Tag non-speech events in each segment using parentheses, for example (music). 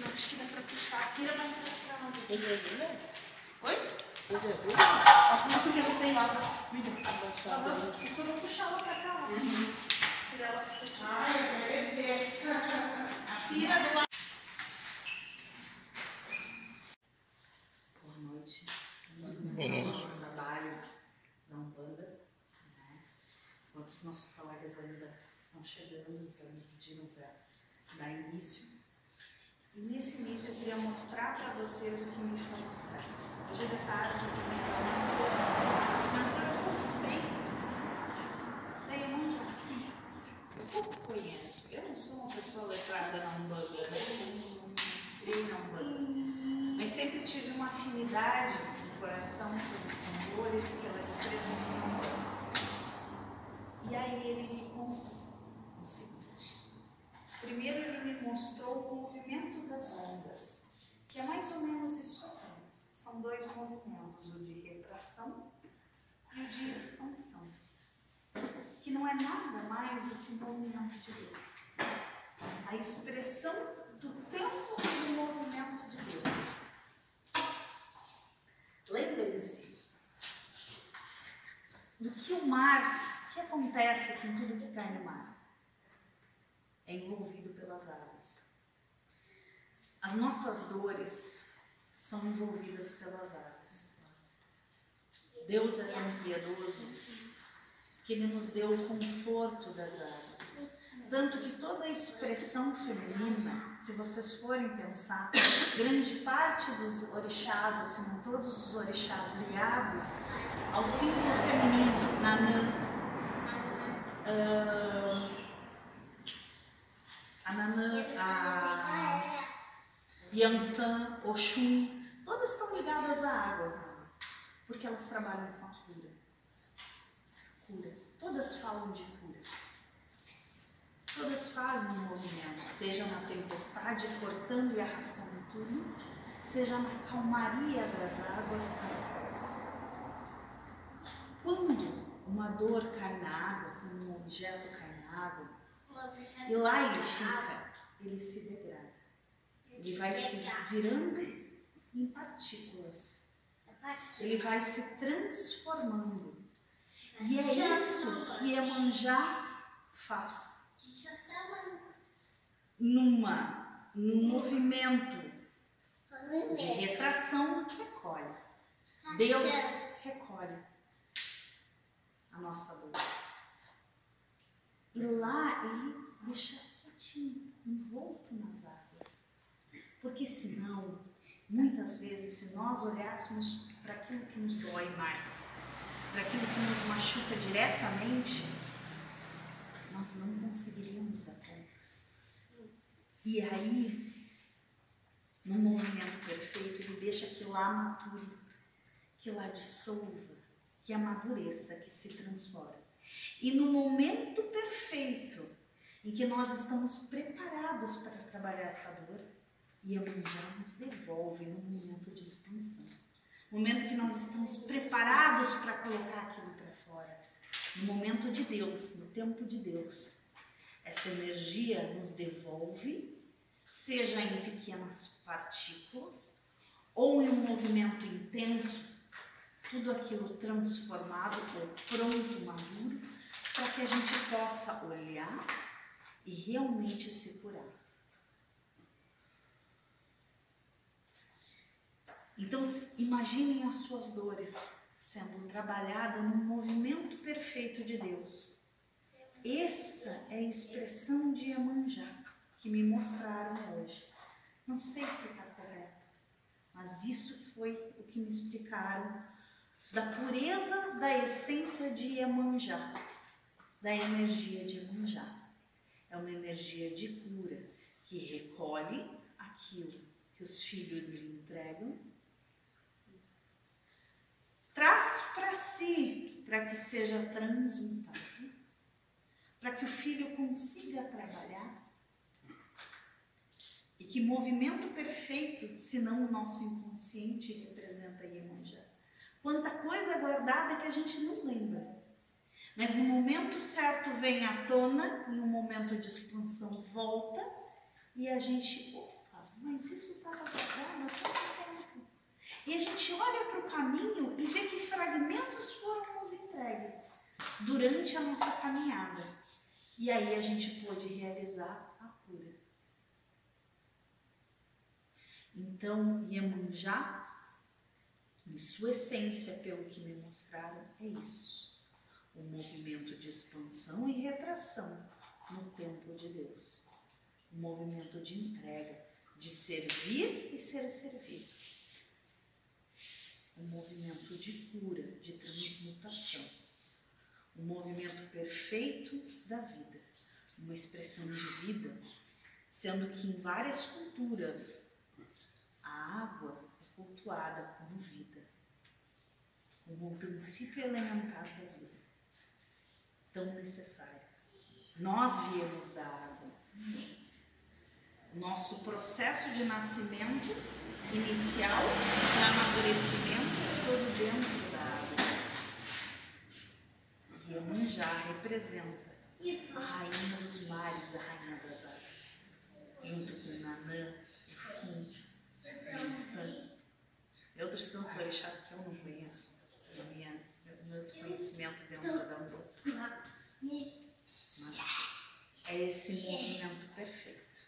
Não, acho que dá pra puxar. Tira mais pra trás. Ele ajuda? Oi? Ele ajuda? Como tu já tem lá. Vídeo. Só vou puxar ela pra cá. Tira ela pra cá. Tira do lado. Boa noite. Vamos começar o nosso trabalho na Umbanda. Né? Enquanto os nossos colegas ainda estão chegando, então me pediram para dar início. E nesse início eu queria mostrar para vocês o que me foi mostrar. Hoje de tarde eu queria entrar num programa, mas uma entrada eu pouco sei. Daí eu não eu pouco conheço. Eu não sou uma pessoa letrada na Umbanda, né? Eu não criei na Umbanda. Mas sempre tive uma afinidade no coração pelos tambores, pela expressão. E aí ele me contou o seguinte. Primeiro ele me mostrou o movimento das ondas, que é mais ou menos isso aqui. São dois movimentos, o de retração e o de expansão, que não é nada mais do que o movimento de Deus. A expressão do tempo do movimento de Deus. Lembrem-se do que o mar, o que acontece com tudo que cai no mar? É envolvido pelas águas. As nossas dores são envolvidas pelas águas. Deus é tão piedoso que Ele nos deu o conforto das águas. Tanto que toda a expressão feminina, se vocês forem pensar, grande parte dos orixás, ou se não todos os orixás ligados ao símbolo feminino, Nanã, ah, a Nanã, a Yansan, Oxum, todas estão ligadas à água, porque elas trabalham com a cura. Cura. Todas falam de cura. Todas fazem um movimento, seja na tempestade cortando e arrastando tudo, seja na calmaria das águas para. Quando uma dor cai na água, quando um objeto cai na água, e lá ele fica, ele se degrada. Ele vai se virando em partículas. Ele vai se transformando. E é isso que Iemanjá faz. Numa, num movimento de retração, recolhe. Deus recolhe a nossa dor. E lá ele deixa quietinho, envolto nas águas. Porque senão, muitas vezes, se nós olhássemos para aquilo que nos dói mais, para aquilo que nos machuca diretamente, nós não conseguiríamos dar conta. E aí, no movimento perfeito, ele deixa que lá mature, que lá dissolva, que amadureça, que se transforme. E no momento perfeito em que nós estamos preparados para trabalhar essa dor, Iemanjá nos devolve no momento de expansão. Momento que nós estamos preparados para colocar aquilo para fora. No momento de Deus, no tempo de Deus. Essa energia nos devolve, seja em pequenas partículas ou em um movimento intenso, tudo aquilo transformado ou pronto, maduro, para que a gente possa olhar e realmente se curar. Então, imaginem as suas dores sendo trabalhadas num movimento perfeito de Deus. Essa é a expressão de Iemanjá que me mostraram hoje. Não sei se está correto, mas isso foi o que me explicaram da pureza da essência de Iemanjá, da energia de Iemanjá. É uma energia de cura que recolhe aquilo que os filhos lhe entregam, traz para si, para que seja transmutado, para que o filho consiga trabalhar que movimento perfeito, senão o nosso inconsciente representa Iemanjá. Quanta coisa guardada que a gente não lembra. Mas no momento certo vem à tona, um momento de expansão volta, e a gente, opa, mas isso estava guardado há tanto tempo. E a gente olha para o caminho e vê que fragmentos foram nos entregues durante a nossa caminhada. E aí a gente pôde realizar a cura. Então, Iemanjá, em sua essência, pelo que me mostraram, é isso. O movimento de expansão e retração no templo de Deus. O movimento de entrega, de servir e ser servido. Um movimento de cura, de transmutação. Um movimento perfeito da vida. Uma expressão de vida, sendo que em várias culturas a água é cultuada como vida, como um princípio elementar da vida, tão necessário. Nós viemos da água. Nosso processo de nascimento inicial, de amadurecimento, é todo dentro da água. Iemanjá representa a rainha dos mares, a rainha das águas, junto com Nanã, Exu, Ansan e outros tantos orixás que eu não conheço, no minha, no meu desconhecimento dentro da Umbanda. Mas é esse movimento perfeito.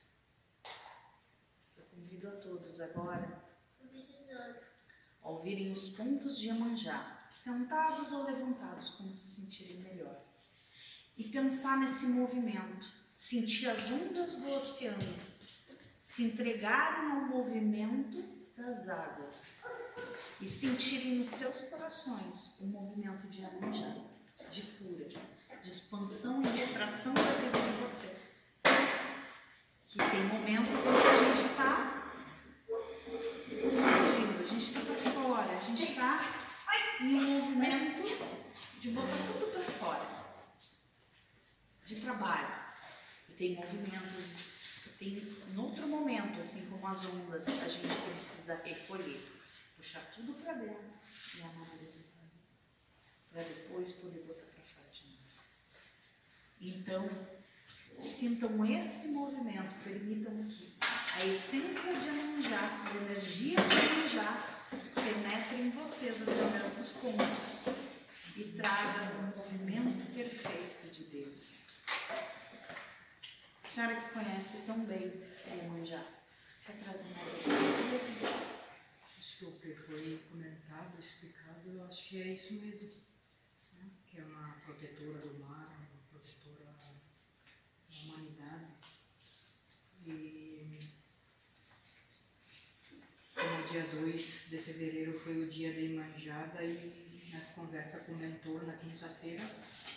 Eu convido a todos agora a ouvirem os pontos de Iemanjá, sentados ou levantados, como se sentirem melhor. E pensar nesse movimento, sentir as ondas do oceano, se entregarem ao movimento das águas e sentirem nos seus corações o movimento de Iemanjá, de cura, de expansão e retração da vida de vocês. Que tem momentos em que a gente está explodindo, a gente está fora, a gente está em um movimento de botar tudo para fora, de trabalho. E tem movimentos, tem em outro momento, assim como as ondas, a gente precisa recolher, puxar tudo para dentro e amadurecer, para depois poder botar para fora de novo. Então, sintam esse movimento, permitam que a essência de Amanjá, a energia de Amanjá, penetre em vocês através dos pontos e traga o movimento perfeito de Deus. A senhora que conhece tão bem Iemanjá, quer trazer mais alguma coisa? Acho que o que foi comentado, explicado, eu acho que é isso mesmo. Né? Que é uma protetora do mar, uma protetora da humanidade. E no dia 2 de fevereiro foi o dia da Imanjada e nessa conversa com o mentor na quinta-feira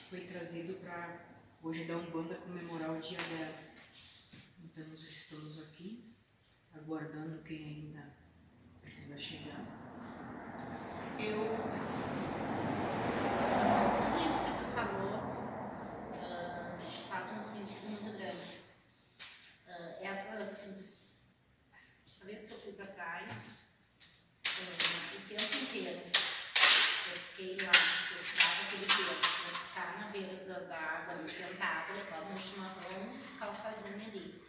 foi trazido para hoje da Umbanda comemorar o dia dela. Então nós estamos aqui aguardando quem ainda precisa chegar. Eu. Tudo isso que tu falou ah, faz um sentido muito grande. Ah, essa, assim, a vez que eu fui pra praia, ah, o tempo inteiro, eu fiquei lá, eu tirava aquele tempo, eu ficar na beira da, da água ali sentada, levava um chimarrão, ficar sozinha ali.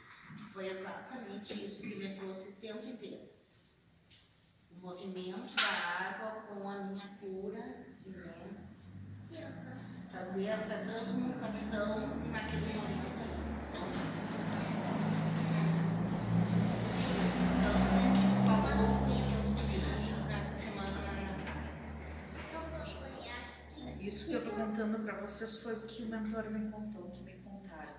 Foi exatamente isso que me trouxe o tempo inteiro o movimento da água com a minha cura, né? fazer essa transmutação naquele momento Então. Isso que eu estou contando para vocês foi o que o mentor me contou, que me contaram.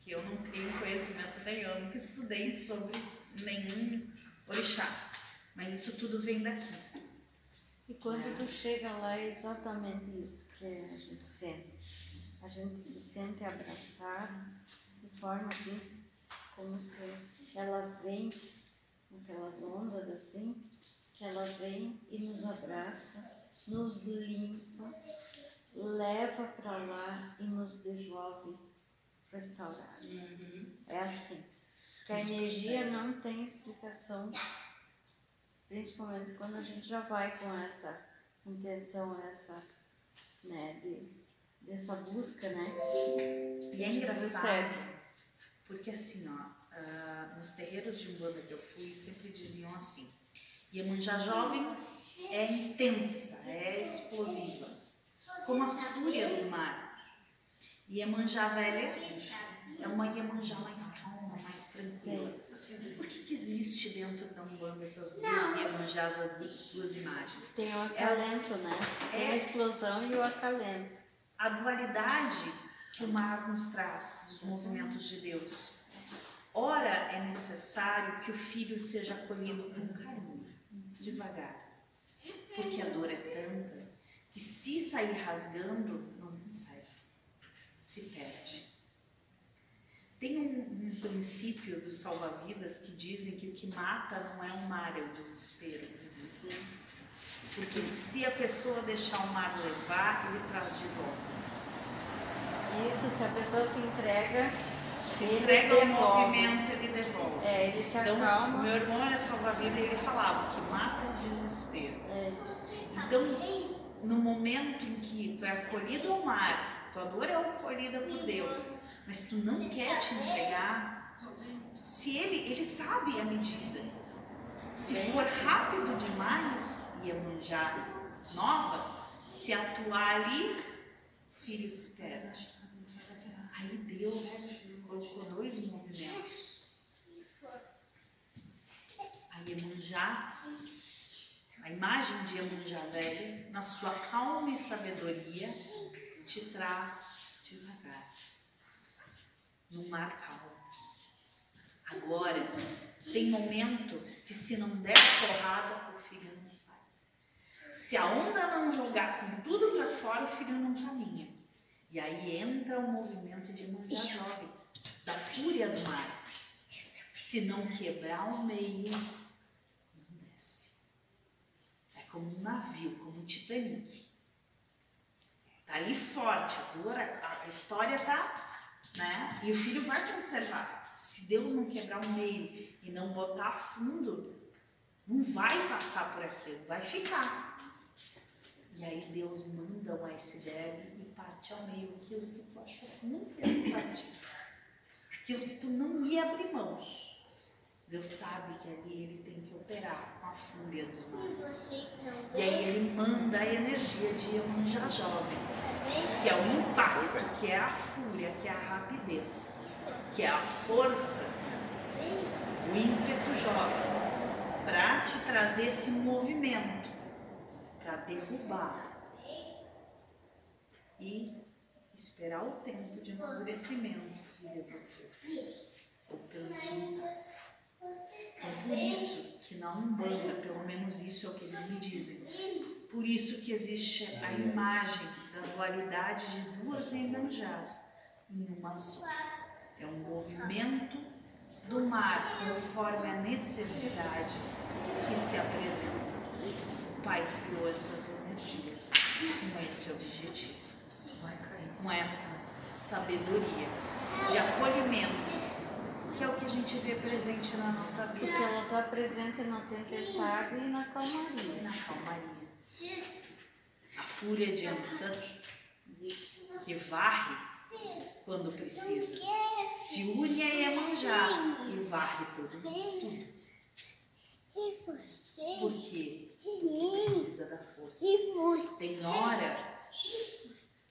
Que eu não tenho conhecimento nenhum, nunca estudei sobre nenhum orixá. Mas isso tudo vem daqui. E quando tu chega lá é exatamente isso que a gente sente. A gente se sente abraçado de forma assim, como se ela vem com aquelas ondas assim, que ela vem e nos abraça, nos limpa, leva para lá e nos devolve restaurado. É assim. Porque a energia não tem explicação, principalmente quando a gente já vai com essa intenção, essa, né, de, dessa busca, né? E é engraçado, porque assim, ó, ah, nos terreiros de Umbanda que eu fui, sempre diziam assim, Iemanjá jovem é intensa, é explosiva, como as fúrias do mar. Iemanjá velha é uma Iemanjá mais calma, mais tranquila. Por que, que existe dentro da Umbanda essas duas Iemanjás, as duas imagens? Tem o acalento, né? Tem a É. explosão e o acalento. a dualidade que o mar nos traz dos movimentos de Deus. Ora é necessário que o filho seja acolhido com carinho, devagar, porque a dor é tanta que se sair rasgando, não sai, se perde. Tem um, um princípio dos salva-vidas que dizem que o que mata não é o mar, é o desespero. Sim. Porque se a pessoa deixar o mar levar, ele traz de volta. Isso, se a pessoa se entrega, Se ele entrega ao devolve. movimento, ele devolve. É, ele se Então, o acalma. meu irmão era salva-vida e ele falava que mata o desespero. É, Então, no momento em que tu é acolhido ao mar, tua dor é acolhida por Deus, mas tu não quer te entregar, se ele, ele sabe a medida. Se for rápido demais, e a manjar nova, se atuar ali, o filho se perde. Aí Deus colocou dois movimentos. A Iemanjá, a imagem de Iemanjá velha, na sua calma e sabedoria, te traz devagar, no mar calmo. Agora, tem momento que se não der porrada, o filho não vai. Se a onda não jogar com tudo para fora, o filho não caminha. E aí entra o movimento de Iemanjá jovem, da fúria do mar. Se não quebrar o meio, não desce. É como um navio, como um Titanic. Tá ali forte, a dor, a, a história tá, né? E o filho vai conservar. Se Deus não quebrar o meio e não botar fundo, não vai passar por aquilo, vai ficar. E aí Deus manda um iceberg e parte ao meio aquilo que tu achou que não ia partir. Aquilo que tu não ia abrir mãos. Deus sabe que ali ele tem que operar com a fúria dos mares. E aí ele manda a energia de Iemanjá jovem, que é o impacto, que é a fúria, que é a rapidez, que é a força, o ímpeto jovem, para te trazer esse movimento, para derrubar e esperar o tempo de amadurecimento, filha do teu, ou Então, por isso que na Umbanda, pelo menos isso é o que eles me dizem, por isso que existe a imagem da dualidade de duas Iemanjás em uma só. É um movimento do mar conforme a necessidade que se apresenta. O Pai criou essas energias com esse objetivo, com essa sabedoria de acolhimento, que é o que a gente vê presente na nossa porque vida. ela está presente na tempestade e na calmaria. Na calmaria. A fúria de Ansan, Isso. que varre quando precisa. Se une a Iemanjá e varre todo mundo. E você? Por quê? Porque precisa da força. Tem hora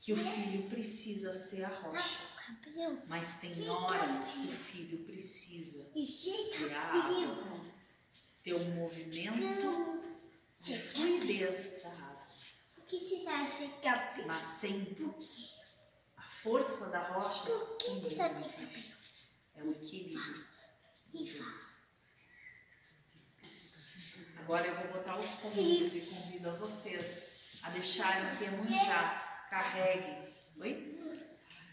que o filho precisa ser a rocha, Mas tem hora que o filho precisa E ser água, ter um movimento de fluidez da água, O que tá sem cabelo? mas sempre a força da rocha Por que você tá sem cabelo? é o equilíbrio dos dois. Agora eu vou botar os comandos e convido a vocês a deixarem que a Munjá carregue. Oi?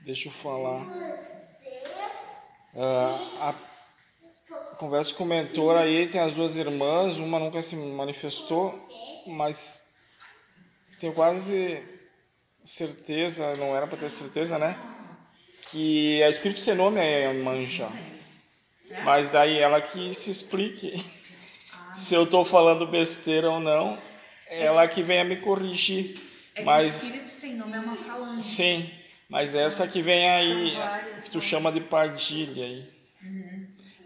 Deixa eu falar. Ah, a conversa com o mentor aí tem as duas irmãs, uma nunca se manifestou, mas tenho quase certeza, não era para ter certeza, né? Que a espírito sem nome é Manjá. Mas daí ela que se explique (laughs) se eu estou falando besteira ou não. Ela que venha me corrigir. É que Mas o espírito sem nome é uma falange. sim, mas essa que vem aí, que tu né? chama de pardilha aí.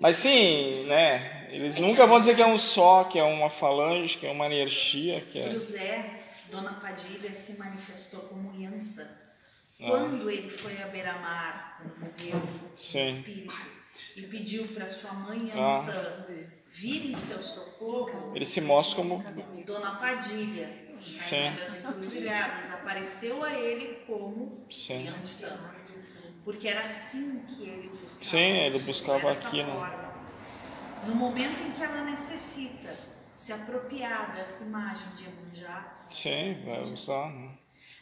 Mas sim, né? Eles nunca vão dizer que é um só, que é uma falange, que é uma energia, que é. Zé, Dona Padilha, se manifestou como Yansa. Ah. Quando ele foi a beira-mar, quando morreu o espírito, e pediu para sua mãe Ah. Yansa vir em seu socorro, Ele se mostra como. Dona Padilha, Sim. encruzilhadas, apareceu a ele como Sim. Porque era assim que ele buscava. Sim, ele buscava aquilo. forma. No momento em que ela necessita se apropriar dessa imagem de Iemanjá, Sim, vai usar. Né?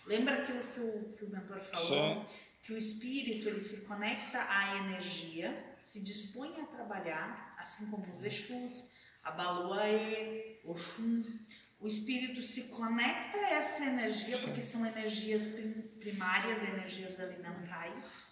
lembra aquilo que o, que o mentor falou? Sim. Que o espírito ele se conecta à energia, se dispõe a trabalhar, assim como os Exus, a Baluaê, Oxum. O espírito se conecta a essa energia, porque são energias prim- primárias, energias alimentares.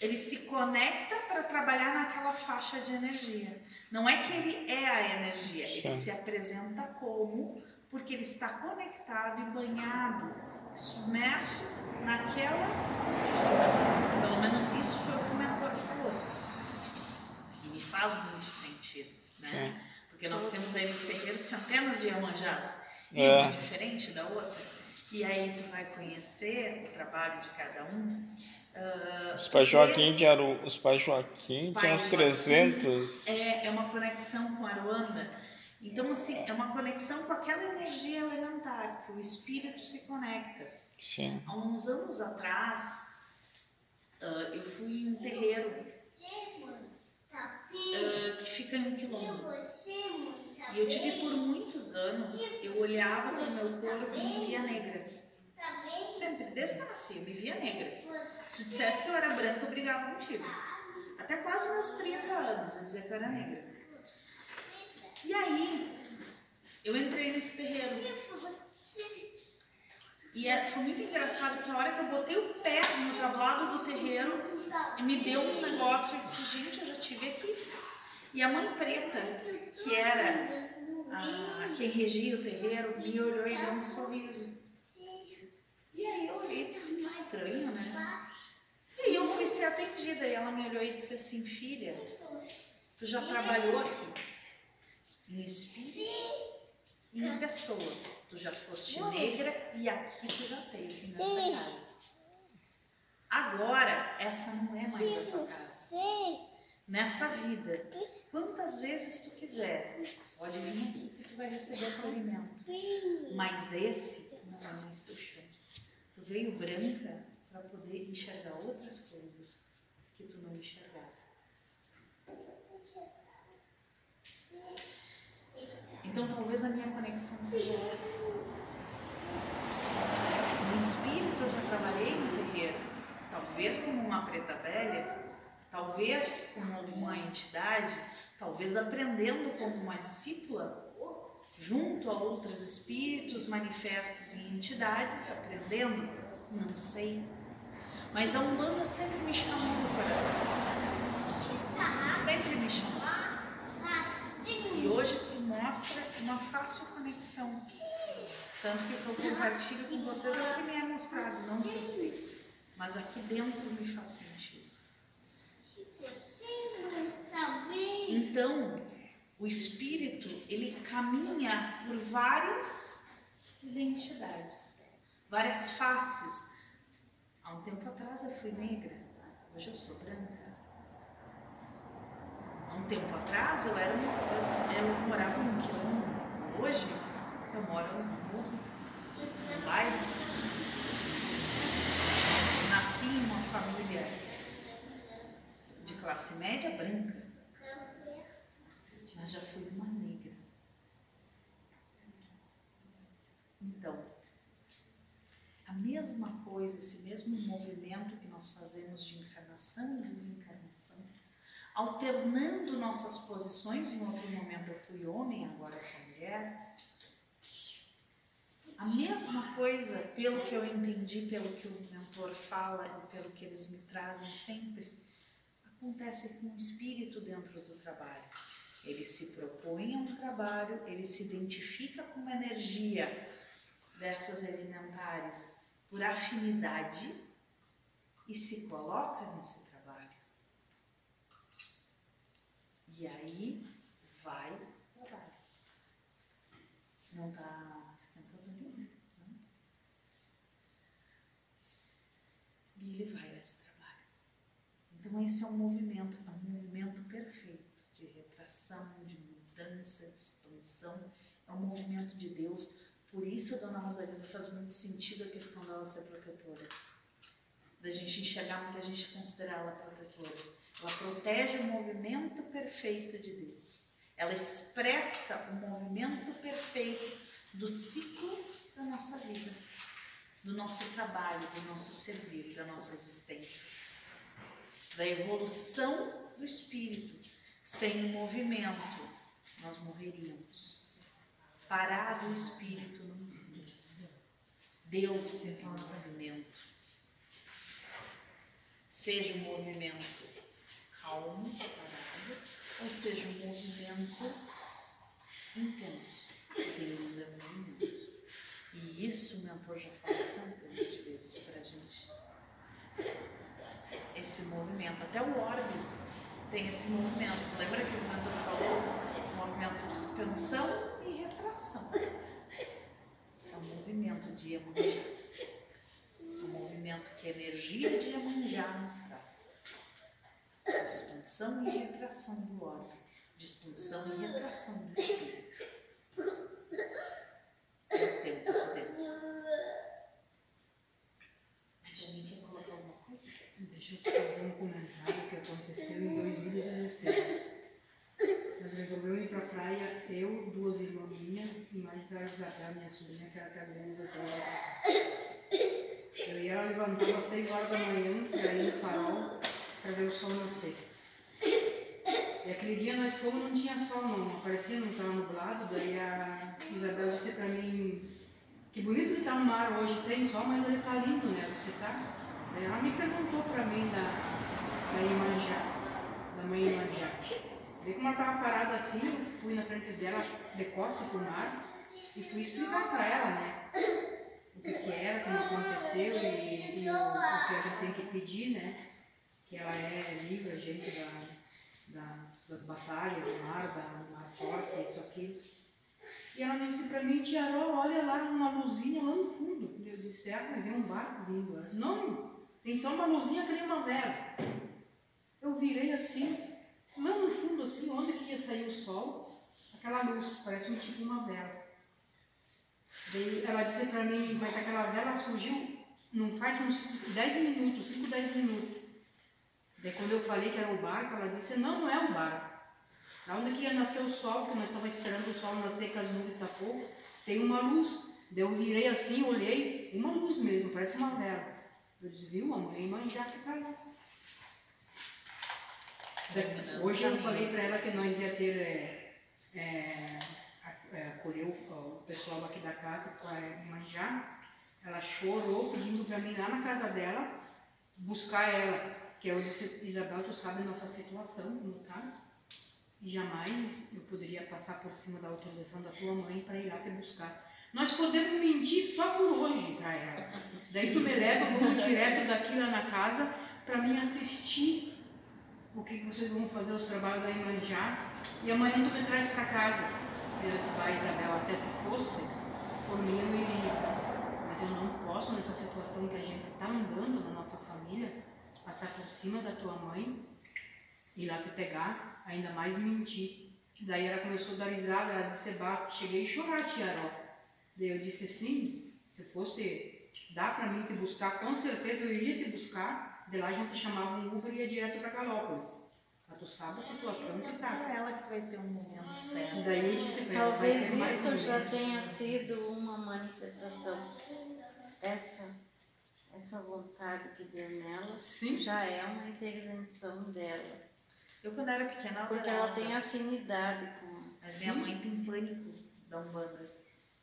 Ele se conecta para trabalhar naquela faixa de energia. Não é que ele é a energia, ele Sim. se apresenta como, porque ele está conectado e banhado, submerso naquela. Pelo menos isso foi o que o mentor falou. E me faz muito sentido, né? Porque nós temos aí nos terreiros centenas de Iemanjás, É. uma diferente da outra. E aí tu vai conhecer o trabalho de cada um. ah, Os pais Joaquim de Aru, os pais Joaquim tinham uns Joaquim 300. É, é uma conexão com Aruanda. Então, assim, é uma conexão com aquela energia elementar, que o espírito se conecta. Sim. Há uns anos atrás, ah, eu fui em um terreiro ah, que fica em um quilômetro. E eu tive por muitos anos, eu olhava para o meu corpo e me via negra. Sempre, desde que eu nasci, eu me via negra. Se tu dissesse que eu era branca, eu brigava contigo. Até quase meus 30 anos, eu dizia que eu era negra. E aí, eu entrei nesse terreiro. E é- foi muito engraçado que a hora que eu botei o pé no tablado do terreiro, me deu um negócio e disse, gente, eu já tive aqui. E a mãe preta, que era a, quem regia o terreiro, me olhou e deu um sorriso. E aí eu olhei disse, que estranho, né? E aí eu fui ser atendida e ela me olhou e disse assim, filha, tu já trabalhou aqui espírito e em pessoa. Tu já foste negra e aqui tu já teve nessa casa. Agora, essa não é mais a tua casa. Nessa vida, quantas vezes tu quiser, pode vir aqui que tu vai receber acolhimento. Mas esse não é mais teu chão. Tu veio branca para poder enxergar outras coisas que tu não enxergava. Então talvez a minha conexão seja essa. No espírito eu já trabalhei no terreiro, talvez como uma preta velha, talvez como uma entidade, talvez aprendendo como uma discípula, junto a outros espíritos manifestos em entidades, aprendendo, não sei. Mas a Umbanda sempre me chamou no coração. Sempre me chamou. E hoje se mostra uma fácil conexão. Tanto que o que eu compartilho com vocês é o que me é mostrado, não que eu sei. Mas aqui dentro me faz sentido. Então, o espírito, ele caminha por várias identidades, várias faces. Há um tempo atrás eu fui negra, hoje eu sou branca. Há um tempo atrás eu era eu, eu morava num quilombo. Hoje eu moro num num bairro. Nasci em uma família de classe média branca, mas já fui uma negra. Então, a mesma coisa, esse mesmo movimento que nós fazemos de encarnação e desencarnação, alternando nossas posições, em outro momento eu fui homem, agora sou mulher. A mesma coisa, pelo que eu entendi, pelo que o mentor fala e pelo que eles me trazem sempre, acontece com o espírito dentro do trabalho. Ele se propõe a um trabalho, ele se identifica com uma energia dessas elementares por afinidade e se coloca nesse trabalho. E aí vai trabalho. Não está esquentando ali? Não. E ele vai a esse trabalho. Então esse é um movimento, é um movimento perfeito de retração, de mudança, de expansão. É um movimento de Deus. Por isso Dona Rosalina faz muito sentido a questão dela ser protetora. Da gente enxergar porque a gente considera ela protetora. Ela protege o movimento perfeito de Deus. Ela expressa o movimento perfeito do ciclo da nossa vida, do nosso trabalho, do nosso servir, da nossa existência, da evolução do espírito. Sem o movimento, nós morreríamos. Parado o espírito no mundo. Deus é um movimento. Seja um movimento calmo, parado, ou seja um movimento intenso. Deus é movimento. E isso o mentor já fala centenas de vezes para a gente. Esse movimento, até o orbe tem esse movimento. Lembra que o mentor falou? Um movimento de expansão e retração. É um movimento de Iemanjá. Movimento que a energia de Iemanjá nos traz. Expansão e retração do. De expansão e retração do espírito. É o tempo de Deus. Mas alguém quer colocar alguma coisa? Deixa eu te fazer um comentário que aconteceu em 2016. Nós resolvemos ir pra praia, eu, duas irmãs minhas e mais a Isabel, minha sobrinha, que era cabeleireira até Eu ela levantava às 6 horas da manhã para ir no farol para ver o sol nascer. E aquele dia nós fomos não tinha sol não, aparecia, não estava nublado, daí a Isabel disse para mim, que bonito que está o mar hoje sem sol, mas ele está lindo, né? Você tá? Daí ela me perguntou para mim da, da Imanjá, da mãe Imanjá. Daí como ela estava parada assim, eu fui na frente dela, de costas pro mar, e fui explicar para ela, né? O que, que era, como aconteceu e, e o, o que a gente tem que pedir, né? Que ela é livre, a gente da, das, das batalhas do mar, da, mar forte, isso aqui. E ela disse para mim, Tia Ró, olha lá uma luzinha lá no fundo. Eu disse, ah, vai ver um barco vindo. Ela, Não, tem só uma luzinha que nem uma vela. Eu virei assim, lá no fundo assim, onde que ia sair o sol, aquela luz, parece um tipo uma vela. Daí ela disse para mim, mas aquela vela surgiu, não faz uns 10 minutos, 5, 10 minutos. Daí quando eu falei que era o barco, ela disse, não, não é o barco. Lá onde que ia nascer o sol, que nós estávamos esperando o sol nascer com as nuvens tapou, tem uma luz. Daí eu virei assim, olhei, uma luz mesmo, parece uma vela. Eu disse, viu, a mãe manjar que tá lá. Hoje eu falei para ela que nós ia ter, é, é, a- é, acolher o, pessoal aqui da casa para manjar. Ela chorou pedindo para mim lá na casa dela buscar ela. Que eu disse, Isabel, tu sabe a nossa situação, como tá? E jamais eu poderia passar por cima da autorização da tua mãe para ir lá te buscar. Nós podemos mentir só por hoje para ela. Daí tu me leva, vamos direto daqui lá na casa para mim assistir o que vocês vão fazer os trabalhos da Imanjá e amanhã tu me traz para casa. Eu disse, vai Isabel, até se fosse, por mim eu iria. Mas eu não posso nessa situação que a gente está andando na nossa família, passar por cima da tua mãe ir lá te pegar, ainda mais mentir. Daí ela começou a dar risada, ela disse, cheguei a chorar, tia Ró. Daí eu disse, sim, se fosse dar para mim te buscar, com certeza eu iria te buscar. De lá a gente chamava um Uber e ia direto para Galópolis. Tu sabe a situação que É tá. ela que vai ter um momento certo. Daí eu disse pra Talvez isso já tenha sido uma manifestação. Essa, essa vontade que deu nela Sim. já é uma intervenção dela. Eu, quando era pequena, ela Porque ela tem afinidade com. Mas minha mãe tem pânico da Umbanda.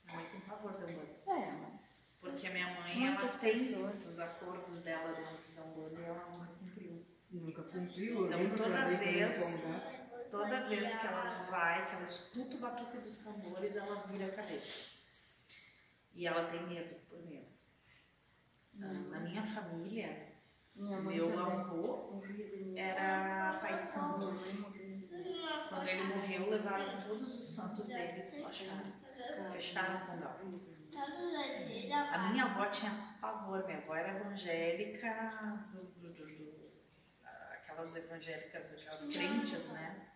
Minha mãe tem pavor da Umbanda. É, mas Porque a minha mãe, Muitas ela tem pessoas. os acordos dela da Umbanda e ela nunca cumpriu. Então, toda vez- Congá, Toda vez que ela vai, que ela escuta o batuque dos tambores, ela vira a cabeça. E ela tem medo, por medo. Na, na minha família, Minha meu avô era pai de santo. Quando ele morreu, levaram todos os santos dele e despacharam. Fecharam o. A minha avó tinha pavor, minha avó era evangélica, do- do- do- aquelas evangélicas, aquelas crentes, né?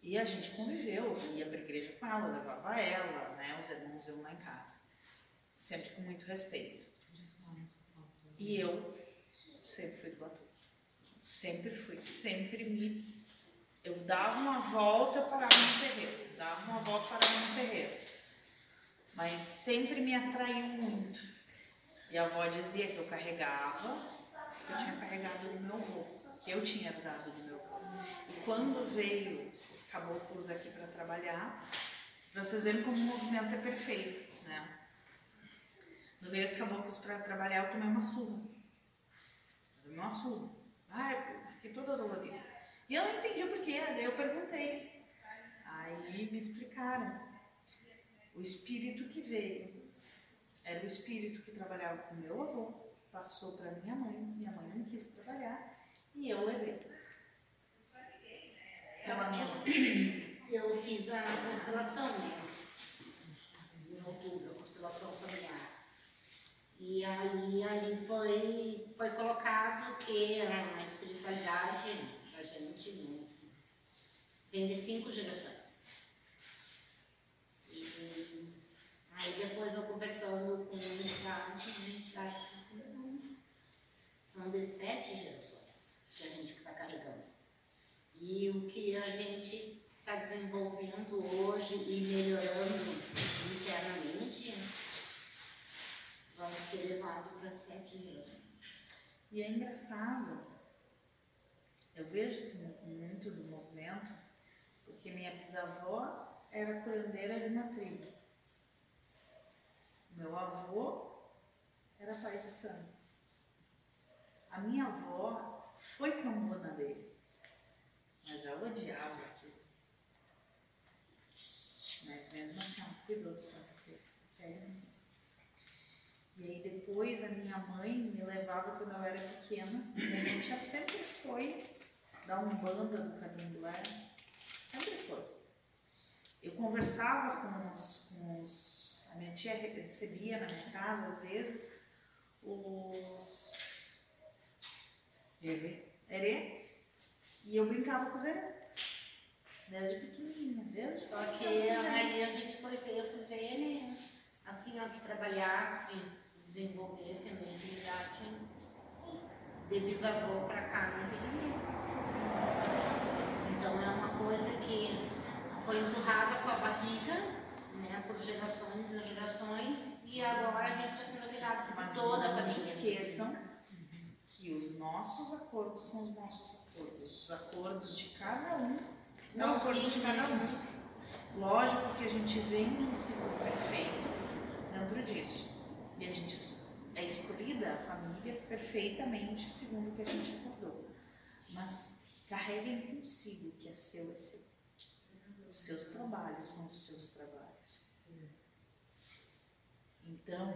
E a gente conviveu, eu ia para a igreja com ela, levava ela, né? Os irmãos iam lá em casa. Sempre com muito respeito. E eu sempre fui do batuque. Sempre fui, sempre me. Eu dava uma volta, eu parava no terreiro. Dava uma volta, parava no terreiro. Mas sempre me atraiu muito. E a avó dizia que eu carregava, que eu tinha carregado do meu avô, eu tinha herdado do meu avô. E quando veio os caboclos aqui para trabalhar, pra vocês verem como o movimento é perfeito, né? Quando veio os caboclos para trabalhar, eu tomei uma surra. Eu tomei uma surra. Ah, eu fiquei toda dolorida. E eu não entendi o porquê, daí eu perguntei. Aí me explicaram. O espírito que veio era o espírito que trabalhava com meu avô, passou para minha mãe, minha mãe não quis trabalhar e eu levei. Ela minha mãe. Eu fiz a constelação, né? Em outubro, a constelação familiar. E aí ali foi, foi colocado que a espiritualidade da gente né, vem de cinco gerações. E aí depois eu conversando com uma entidade, a entidade disse não, são de sete gerações que a gente está carregando. E o que a gente está desenvolvendo hoje e melhorando internamente vai ser levado para sete gerações. E é engraçado, eu vejo esse mo- muito do movimento, porque minha bisavó era curandeira de uma tribo. Meu avô era pai de santo. A minha avó foi cambona dele, mas ela odiava aquilo. Mas mesmo assim, ela cuidou dos santos dele. E aí depois a minha mãe me levava quando eu era pequena. A minha tia sempre foi da Umbanda do Caminho do Lar. Sempre foi. Eu conversava com os, com os. A minha tia recebia na minha casa, às vezes, os. Erê. E eu brincava com os Erê. Desde pequenininha, desde Só que aí a gente foi ver, ver, né? Assim, ó, que trabalhasse, desenvolvesse a mediunidade de bisavô para cá no Rio. Então é uma coisa que foi empurrada com a barriga, né, por gerações e gerações, e agora a gente está sendo virado por toda a não se família. esqueçam que os nossos acordos são os nossos acordos. Os acordos de cada um é o Não, acordo sim, de cada um. Lógico que a gente vem num ciclo perfeito dentro disso. E a gente é escolhida, a família, perfeitamente segundo o que a gente acordou. Mas carreguem consigo o que é seu é seu. Os seus trabalhos são os seus trabalhos. Então,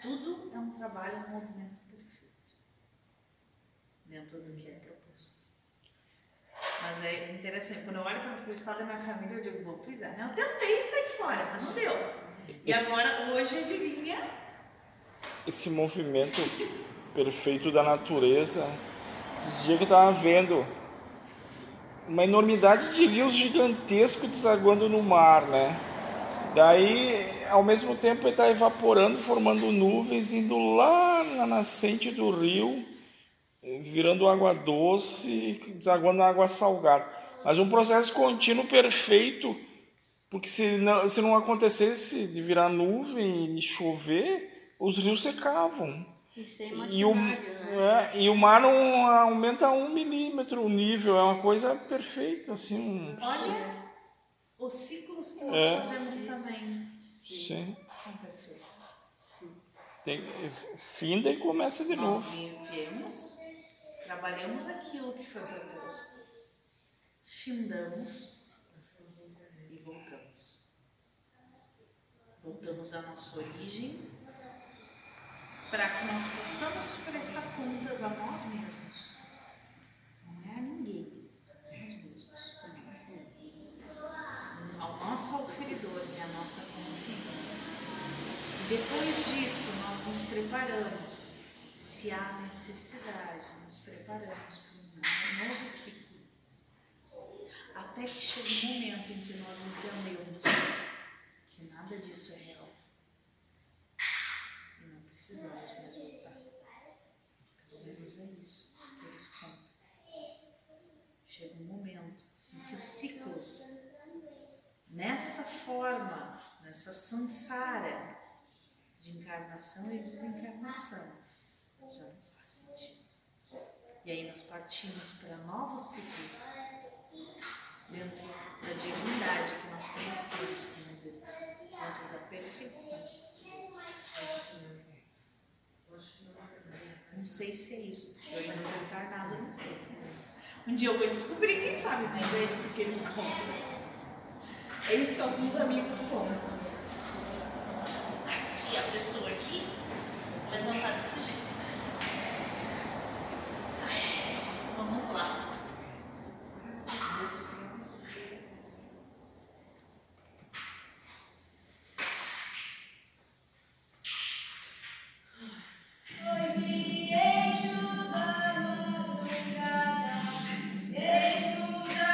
tudo é um trabalho, um movimento perfeito. Dentro do que é proposto. Mas é interessante, quando eu olho para o estado da minha família, eu digo, vou pois é, né? eu tentei sair fora, mas não deu. E Esse- agora, hoje, adivinha? esse movimento perfeito da natureza. Esse dia que eu estava vendo uma enormidade de rios gigantescos desaguando no mar, né? Daí, ao mesmo tempo, ele está evaporando, formando nuvens, indo lá na nascente do rio, virando água doce, desaguando água salgada. Mas um processo contínuo perfeito, porque se não, se não acontecesse de virar nuvem e chover, os rios secavam. E o, né? é, e o mar não aumenta um milímetro o nível, é uma coisa perfeita, assim. um- Olha os ciclos que nós É. fazemos também Sim. são perfeitos. Tem, finda e começa de Nós novo. vi- viemos, trabalhamos. aquilo que foi proposto, findamos e voltamos. Voltamos à nossa origem para que nós possamos prestar contas a nós mesmos. Não é a ninguém, a nós mesmos. Ao nosso oferidor, que é a nossa consciência. Depois disso, nós nos preparamos, se há necessidade, nos preparamos para um novo ciclo. Até que chegue o momento em que nós entendemos que nada disso é real. E não precisamos mais voltar. Pelo menos é isso que eles contam. Chega um momento em que os ciclos, nessa forma, nessa samsara de encarnação e desencarnação, já não faz sentido. E aí nós partimos para novos ciclos dentro da divindade que nós conhecemos como Deus, dentro da perfeição. Não sei se é isso, porque eu ainda não vou encarnada, não sei. Um dia eu vou descobrir, quem sabe, mas é isso que eles contam. É isso que alguns amigos contam. E a pessoa aqui levantar desse jeito. Vamos lá.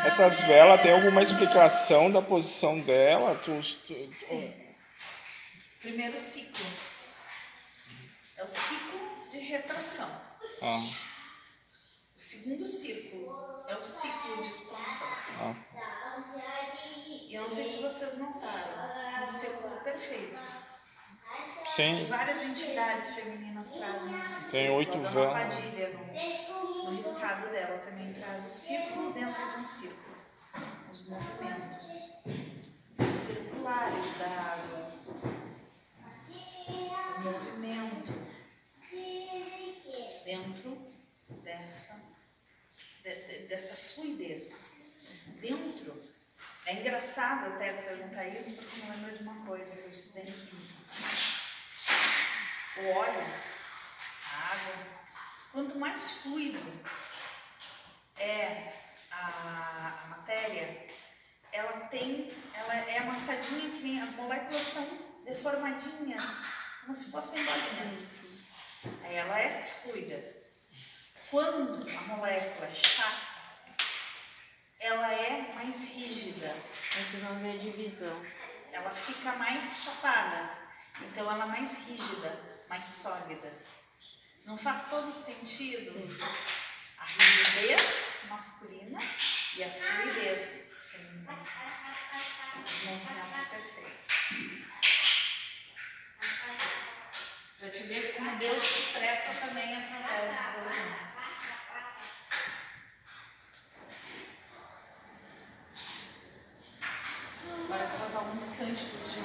Essas velas tem alguma explicação da posição dela? Tu, tu- Sim. Primeiro ciclo. É o ciclo de retração. Ah, segundo ciclo é o ciclo de expansão. ah, E eu não sei se vocês notaram, é um círculo perfeito. Que sim, várias entidades femininas trazem esse Tem círculo. oito velas. Padilha, no, no riscado dela, também traz o círculo dentro de um círculo. Os movimentos circulares da água. O movimento dentro dessa, de- de- dessa fluidez. Dentro. É engraçado até perguntar isso, porque me lembra de uma coisa que eu estudei química. O óleo, a água, quanto mais fluido é a, a matéria, ela tem, ela é amassadinha que nem as moléculas são deformadinhas, como se fossem bolinhas. Aí ela é fluida. Quando a molécula é chata, ela é mais rígida, Mas não vê divisão. ela fica mais chapada. Então ela é mais rígida, mais sólida. Não faz todo sentido a rigidez masculina e a fluidez feminina. Os movimentos perfeitos. Já te ver como Deus se expressa também através dos elementos. Agora cânticos de